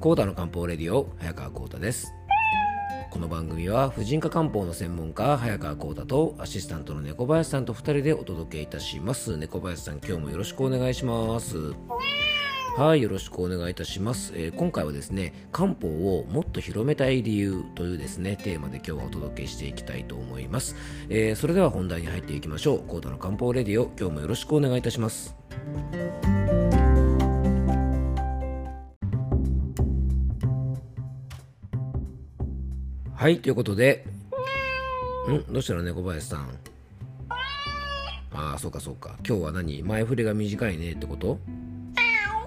コータの漢方レディオ早川コータです。この番組は婦人科漢方の専門家早川コータとアシスタントの猫林さんと2人でお届けいたします。猫林さん今日もよろしくお願いします。はいよろしくお願いいたします、えー、今回はですね漢方をもっと広めたい理由というですねテーマで今日はお届けしていきたいと思います、えー、それでは本題に入っていきましょう。コータの漢方レディオ今日もよろしくお願いいたします。はいということでんどうしたの猫林さん？ああそうかそうか今日は何？前振りが短いねってこと？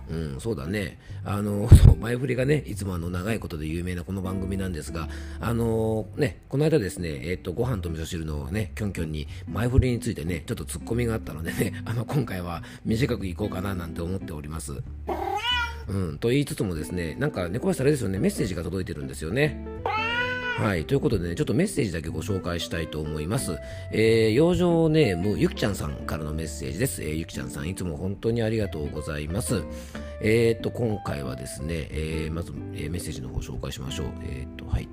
うん、そうだね。あの、前振りがね、いつもあの、長いことで有名なこの番組なんですが、あのー、ね、この間ですね、えっ、と、ご飯と味噌汁のね、きょんきょんに前振りについてね、ちょっとツッコミがあったのでね、あの、今回は短くいこうかななんて思っております。うん、と言いつつもですね、なんか猫林さんあれですよね、メッセージが届いてるんですよね。はい。ということでね、ちょっとメッセージだけご紹介したいと思います。えー、養生ネーム、ゆきちゃんさんからのメッセージです。えー、ゆきちゃんさん、いつも本当にありがとうございます。えー、っと、今回はですね、えー、まず、えー、メッセージの方紹介しましょう。えー、っと、はい。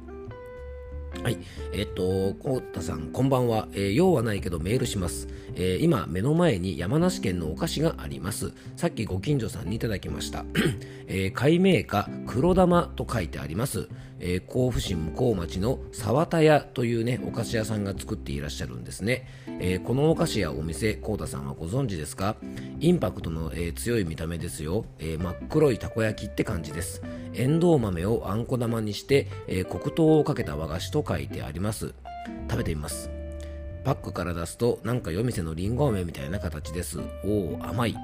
はい。えっと、こうたさん、こんばんは。えー、用はないけどメールします。えー、今、目の前に山梨県のお菓子があります。さっきご近所さんにいただきました。えー、解明家、黒玉と書いてあります。えー、甲府市向こう町の沢田屋というね、お菓子屋さんが作っていらっしゃるんですね。えー、このお菓子やお店、こうたさんはご存知ですか？インパクトの、えー、強い見た目ですよ、え真っ黒いたこ焼きって感じです。エンドウ豆をあんこ玉にして、え黒糖をかけた和菓子と書いてあります。食べてみます。パックから出すとなんか夜店のりんご飴みたいな形です。おお、甘い。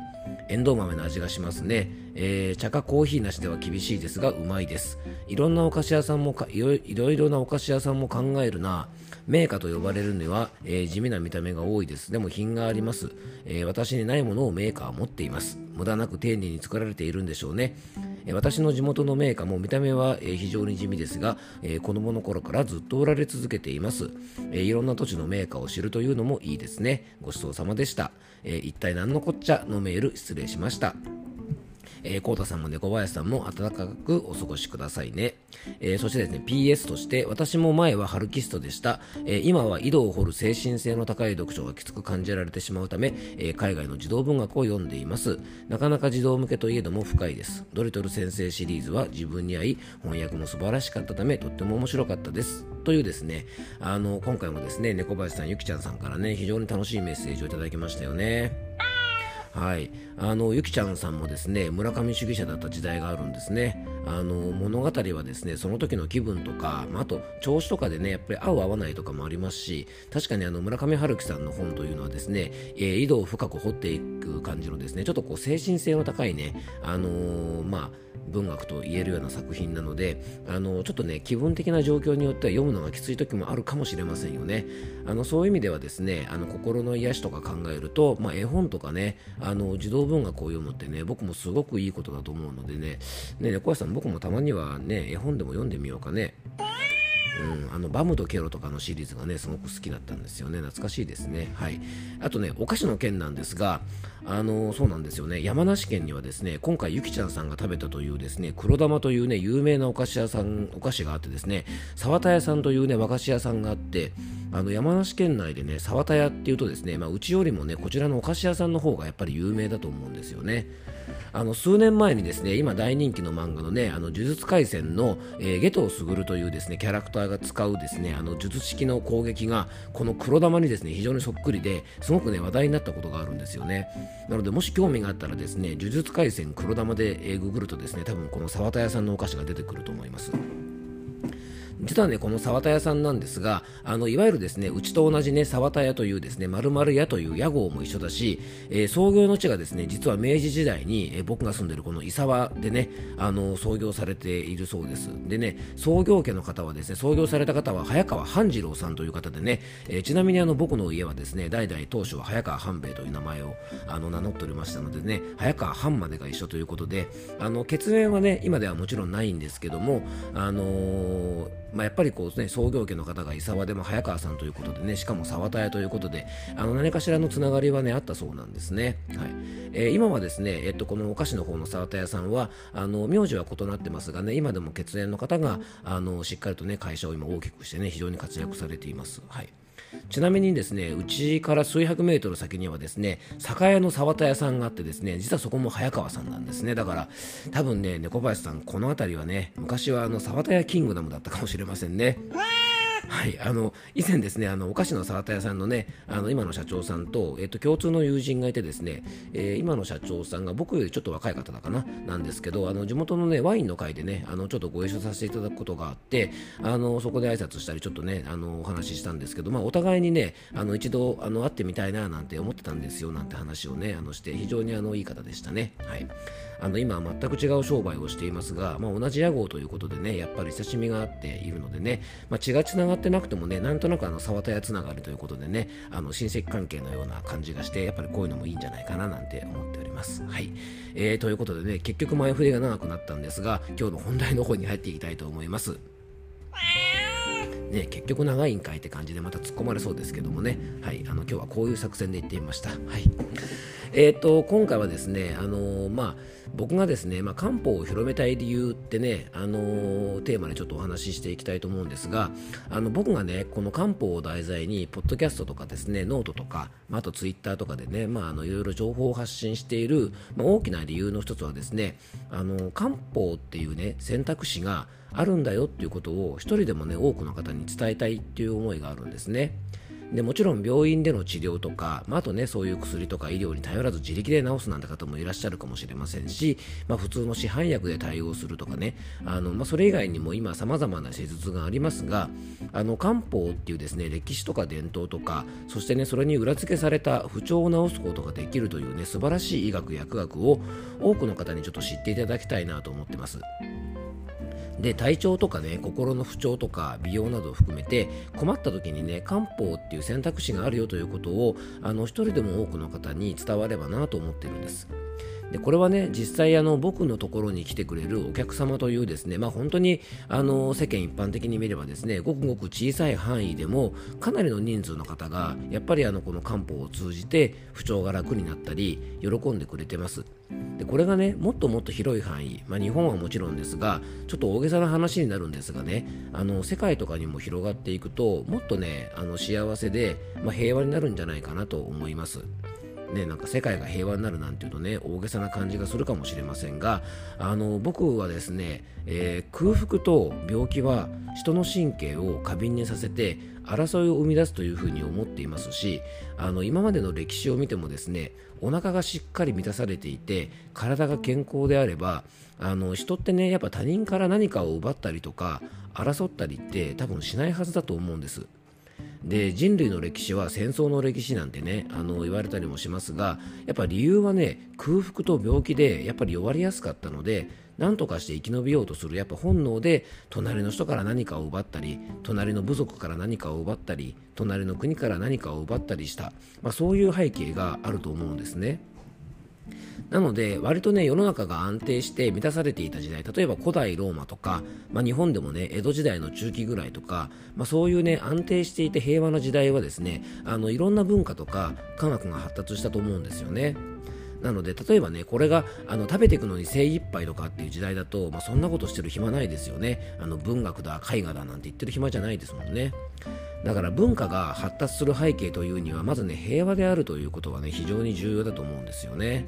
エンドウ豆の味がしますね、えー、茶かコーヒーなしでは厳しいですがうまいです。いろんなお菓子屋さんもいろいろいろなお菓子屋さんも考えるな。名家と呼ばれるには、えー、地味な見た目が多いです。でも品があります、えー、私にないものをメーカーは持っています。無駄なく丁寧に作られているんでしょうね、え私の地元のメーカーも見た目は、え非常に地味ですが、え子供の頃からずっと売られ続けています、えいろんな土地のメーカーを知るというのもいいですね。ごちそうさまでした、え一体何のこっちゃのメール失礼しましたえー、コータさんも猫林さんも暖かくお過ごしくださいね。えー、そしてですね、PS として、私も前はハルキストでした。えー、今は井戸を掘る精神性の高い読書がきつく感じられてしまうため、え海外の児童文学を読んでいます。なかなか児童向けといえども深いです。ドリトル先生シリーズは自分に合い、翻訳も素晴らしかったため、とっても面白かったです。というですね、あの、今回もですね、猫林さん、ゆきちゃんさんからね、非常に楽しいメッセージをいただきましたよね。はい、あのゆきちゃんさんもですね村上主義者だった時代があるんですねあの物語はですねその時の気分とか、まあ、あと調子とかでねやっぱり合う合わないとかもありますし確かにあの村上春樹さんの本というのはですね、えー、井戸を深く掘っていく感じのですねちょっとこう精神性の高いねあのー、まあ文学と言えるような作品なのであのちょっとね気分的な状況によっては読むのがきつい時もあるかもしれませんよね。あのそういう意味ではですねあの心の癒しとか考えると、まあ、絵本とかねあの児童文学を読むってね僕もすごくいいことだと思うのでね。ね猫屋さん僕もたまにはね絵本でも読んでみようかね。うん、あのバムとケロとかのシリーズがねすごく好きだったんですよね。懐かしいですね。はい。あとねお菓子の件なんですがあのそうなんですよね。山梨県にはですね今回ゆきちゃんさんが食べたというですね黒玉というね有名なお菓子屋さんお菓子があってですね沢田屋さんというね和菓子屋さんがあってあの山梨県内でね沢田屋っていうとですねまあ、うちよりもねこちらのお菓子屋さんの方がやっぱり有名だと思うんですよね。あの数年前にですね今大人気の漫画のねあの呪術廻戦の、えー、ゲトウスグルというですねキャラクターが使うですねあの術式の攻撃がこの黒玉にですね非常にそっくりですごくね話題になったことがあるんですよね。なのでもし興味があったらですね呪術廻戦黒玉で、えー、ググるとですね多分この沢田屋さんのお菓子が出てくると思います。実はね、この沢田屋さんなんですが、あの、いわゆるですね、うちと同じね、沢田屋というですね、〇〇屋という屋号も一緒だし、えー、創業の地がですね、実は明治時代に、えー、僕が住んでるこの伊沢でね、あの、創業されているそうです。でね、創業家の方はですね、創業された方は早川半次郎さんという方でね、えー、ちなみにあの、僕の家はですね、代々当初は早川半兵衛という名前をあの名乗っておりましたのでね、早川半までが一緒ということで、あの、血縁はね、今ではもちろんないんですけども、あのーまあ、やっぱりこう、ね、創業家の方が伊沢でも早川さんということでねしかも沢田屋ということであの何かしらのつながりは、ね、あったそうなんですね、はい。えー、今はですね、えっと、このお菓子の方の沢田屋さんはあの名字は異なってますがね今でも血縁の方があのしっかりと、ね、会社を今大きくしてね非常に活躍されています。はい。ちなみにですねうちから数百メートル先にはですね酒屋の沢田屋さんがあってですね実はそこも早川さんなんですねだから多分ね猫林さんこの辺りはね昔はあの沢田屋キングダムだったかもしれませんね。はい、あの以前ですねあのお菓子の沢田屋さんのねあの今の社長さんと,、えっと共通の友人がいてですね、えー、今の社長さんが僕よりちょっと若い方だかななんですけどあの地元のねワインの会でねあのちょっとご一緒させていただくことがあってあのそこで挨拶したりちょっとねあのお話ししたんですけど、まあ、お互いにねあの一度あの会ってみたいななんて思ってたんですよなんて話をねあのして非常にあのいい方でしたね。はいあの今は全く違う商売をしていますが、まあ、同じ屋号ということでねやっぱり親しみがあっているのでね、まあ、血がつながってなくてもねなんとなくあの沢田屋つながりということでねあの親戚関係のような感じがしてやっぱりこういうのもいいんじゃないかななんて思っております。はい、えー、ということでね結局前振りが長くなったんですが今日の本題の方に入っていきたいと思います。ね、結局長いんかいって感じでまた突っ込まれそうですけどもね、はい、あの今日はこういう作戦で行ってみました。はいえーと、今回はですね、あのー、まあ、僕がですね、まあ、漢方を広めたい理由ってね、あのー、テーマでちょっとお話ししていきたいと思うんですがあの僕がねこの漢方を題材にポッドキャストとかですねノートとか、まあ、あとツイッターとかでね、まあ、あのいろいろ情報を発信している、まあ、大きな理由の一つはですねあの漢方っていうね選択肢があるんだよっていうことを一人でもね多くの方に伝えたいっていう思いがあるんですね。でもちろん病院での治療とか、まあ、あとねそういう薬とか医療に頼らず自力で治すなんて方もいらっしゃるかもしれませんし、まあ、普通の市販薬で対応するとかねあの、まあ、それ以外にも今さまざまな施術がありますがあの漢方っていうですね歴史とか伝統とかそしてねそれに裏付けされた不調を治すことができるというね素晴らしい医学薬学を多くの方にちょっと知っていただきたいなと思ってます。で体調とかね心の不調とか美容などを含めて困った時にね漢方っていう選択肢があるよということをあの一人でも多くの方に伝わればなと思っているんです。でこれはね実際あの僕のところに来てくれるお客様というですねまあ本当にあの世間一般的に見ればですねごくごく小さい範囲でもかなりの人数の方がやっぱりあのこの漢方を通じて不調が楽になったり喜んでくれてますでこれがねもっともっと広い範囲、まあ、日本はもちろんですがちょっと大げさな話になるんですがねあの世界とかにも広がっていくともっとねあの幸せで、まあ、平和になるんじゃないかなと思います。ね、なんか世界が平和になるなんていうとね大げさな感じがするかもしれませんがあの僕はですね、えー、空腹と病気は人の神経を過敏にさせて争いを生み出すというふうに思っていますしあの今までの歴史を見てもですねお腹がしっかり満たされていて体が健康であればあの人ってねやっぱ他人から何かを奪ったりとか争ったりって多分しないはずだと思うんです。で人類の歴史は戦争の歴史なんてねあの言われたりもしますがやっぱ理由はね空腹と病気でやっぱり弱りやすかったので何とかして生き延びようとするやっぱ本能で隣の人から何かを奪ったり隣の部族から何かを奪ったり隣の国から何かを奪ったりした、まあ、そういう背景があると思うんですね。なので割とね世の中が安定して満たされていた時代例えば古代ローマとか、まあ、日本でもね江戸時代の中期ぐらいとか、まあ、そういうね安定していて平和な時代はですねあのいろんな文化とか科学が発達したと思うんですよね。なので例えばねこれがあの食べていくのに精一杯とかっていう時代だと、まあ、そんなことしてる暇ないですよね。あの文学だ絵画だなんて言ってる暇じゃないですもんね。だから文化が発達する背景というにはまずね平和であるということはね非常に重要だと思うんですよね。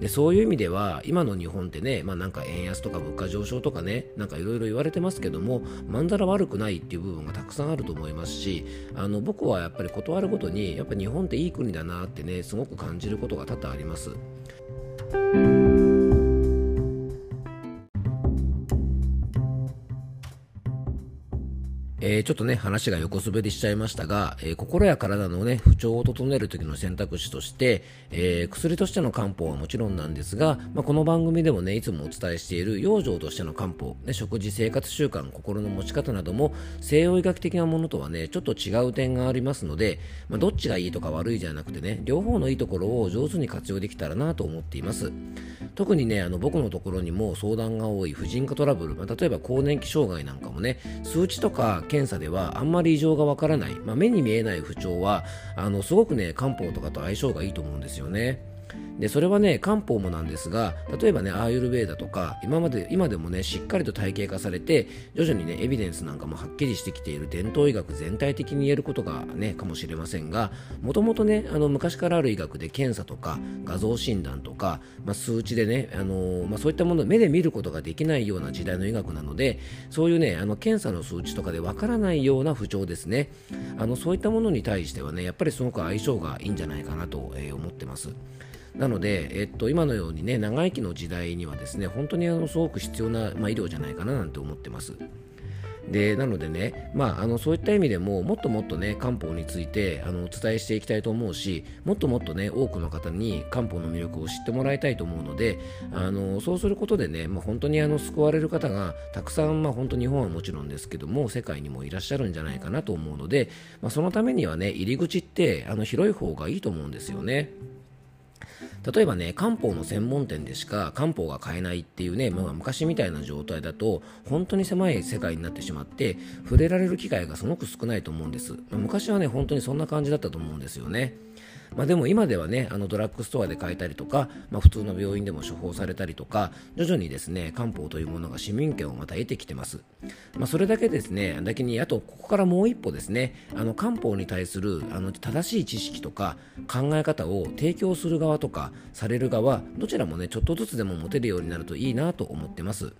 でそういう意味では今の日本ってね、まあ、なんか円安とか物価上昇とかねなんかいろいろ言われてますけどもまんざら悪くないっていう部分がたくさんあると思いますしあの僕はやっぱり断るごとにやっぱ日本っていい国だなってねすごく感じることが多々あります。えー、ちょっとね、話が横滑りしちゃいましたが、えー、心や体のね、不調を整える時の選択肢として、えー、薬としての漢方はもちろんなんですが、まあ、この番組でもね、いつもお伝えしている養生としての漢方、ね、食事、生活習慣、心の持ち方なども、西洋医学的なものとはね、ちょっと違う点がありますので、まあ、どっちがいいとか悪いじゃなくてね、両方のいいところを上手に活用できたらなと思っています。特にねあの僕のところにも相談が多い婦人科トラブル、まあ、例えば更年期障害なんかもね数値とか検査ではあんまり異常がわからない、まあ、目に見えない不調はあのすごくね漢方とかと相性がいいと思うんですよね。でそれはね漢方もなんですが例えばねアーユルベーダとか今まで今でもねしっかりと体系化されて徐々にねエビデンスなんかもはっきりしてきている伝統医学全体的に言えることがねかもしれませんがもともとねあの昔からある医学で検査とか画像診断とか、まあ、数値でね、あの、まあ、そういったもの目で見ることができないような時代の医学なのでそういうねあの検査の数値とかでわからないような不調ですねあのそういったものに対してはねやっぱりすごく相性がいいんじゃないかなと、思ってます。なので、えっと、今のようにね、長生きの時代にはですね、本当にあのすごく必要な、まあ、医療じゃないかななんて思ってます。でなのでね、まあ、あのそういった意味でももっともっとね漢方についてあのお伝えしていきたいと思うしもっともっとね多くの方に漢方の魅力を知ってもらいたいと思うのであのそうすることでね、まあ、本当にあの救われる方がたくさん、まあ、本当日本はもちろんですけども世界にもいらっしゃるんじゃないかなと思うので、まあ、そのためにはね入り口ってあの広い方がいいと思うんですよね。例えばね漢方の専門店でしか漢方が買えないっていうね、まあ、昔みたいな状態だと本当に狭い世界になってしまって触れられる機会がすごく少ないと思うんです、まあ、昔はね本当にそんな感じだったと思うんですよね。まあ、でも今ではねあのドラッグストアで買えたりとか、まあ、普通の病院でも処方されたりとか徐々にですね漢方というものが市民権をまた得てきてます、まあ、それだけですねだけにあとここからもう一歩ですねあの漢方に対するあの正しい知識とか考え方を提供する側とかされる側どちらもねちょっとずつでも持てるようになるといいなと思ってます。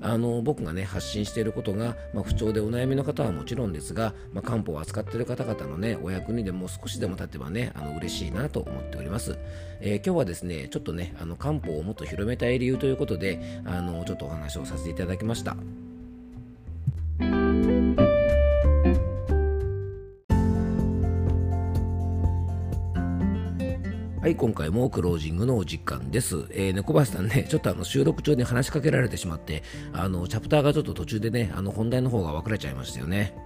あの僕がね発信していることが、まあ、不調でお悩みの方はもちろんですが、まあ、漢方を扱っている方々のねお役にでも少しでも立てばねあの嬉嬉しいなと思っております、えー、今日はですねちょっとねあの漢方をもっと広めたい理由ということであのちょっとお話をさせていただきましたはい、今回もクロージングのお時間です。えー、猫林さんね、ちょっとあの収録中に話しかけられてしまって、あの、チャプターがちょっと途中でね、あの本題の方が分かれちゃいましたよね。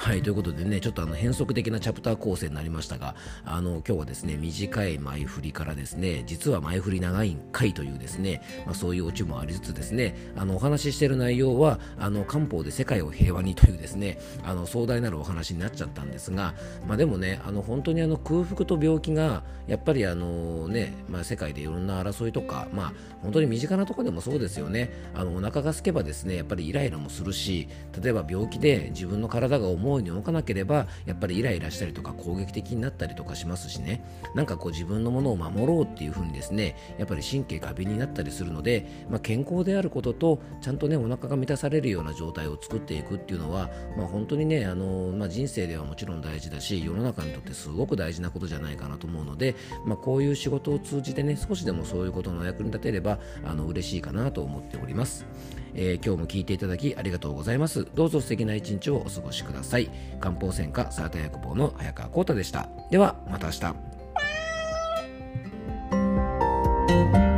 はい、ということでね、ちょっとあの変則的なチャプター構成になりましたが、あの今日はですね、短い前振りからですね、実は前振り長いんかいというですね、まあ、そういうオチもありつつですね、あのお話ししている内容は、あの漢方で世界を平和にというですね、あの壮大なるお話になっちゃったんですが、まあ、でもね、あの本当にあの空腹と病気が、やっぱりあのね、まあ、世界でいろんな争いとか、まあ、本当に身近なところでもそうですよね、あのお腹が空けばですね、やっぱりイライラもするし、例えば病気で自分の体が思うに動かなければやっぱりイライラしたりとか攻撃的になったりとかしますしねなんかこう自分のものを守ろうっていう風にですねやっぱり神経過敏になったりするので、まあ、健康であることとちゃんとねお腹が満たされるような状態を作っていくっていうのは、まあ、本当にねあの、まあ、人生ではもちろん大事だし世の中にとってすごく大事なことじゃないかなと思うので、まあ、こういう仕事を通じてね少しでもそういうことの役に立てればあの嬉しいかなと思っております。えー、今日も聞いていただきありがとうございます。どうぞ素敵な一日をお過ごしください。漢方専科サラタ薬房の早川浩太でした。では、また明日。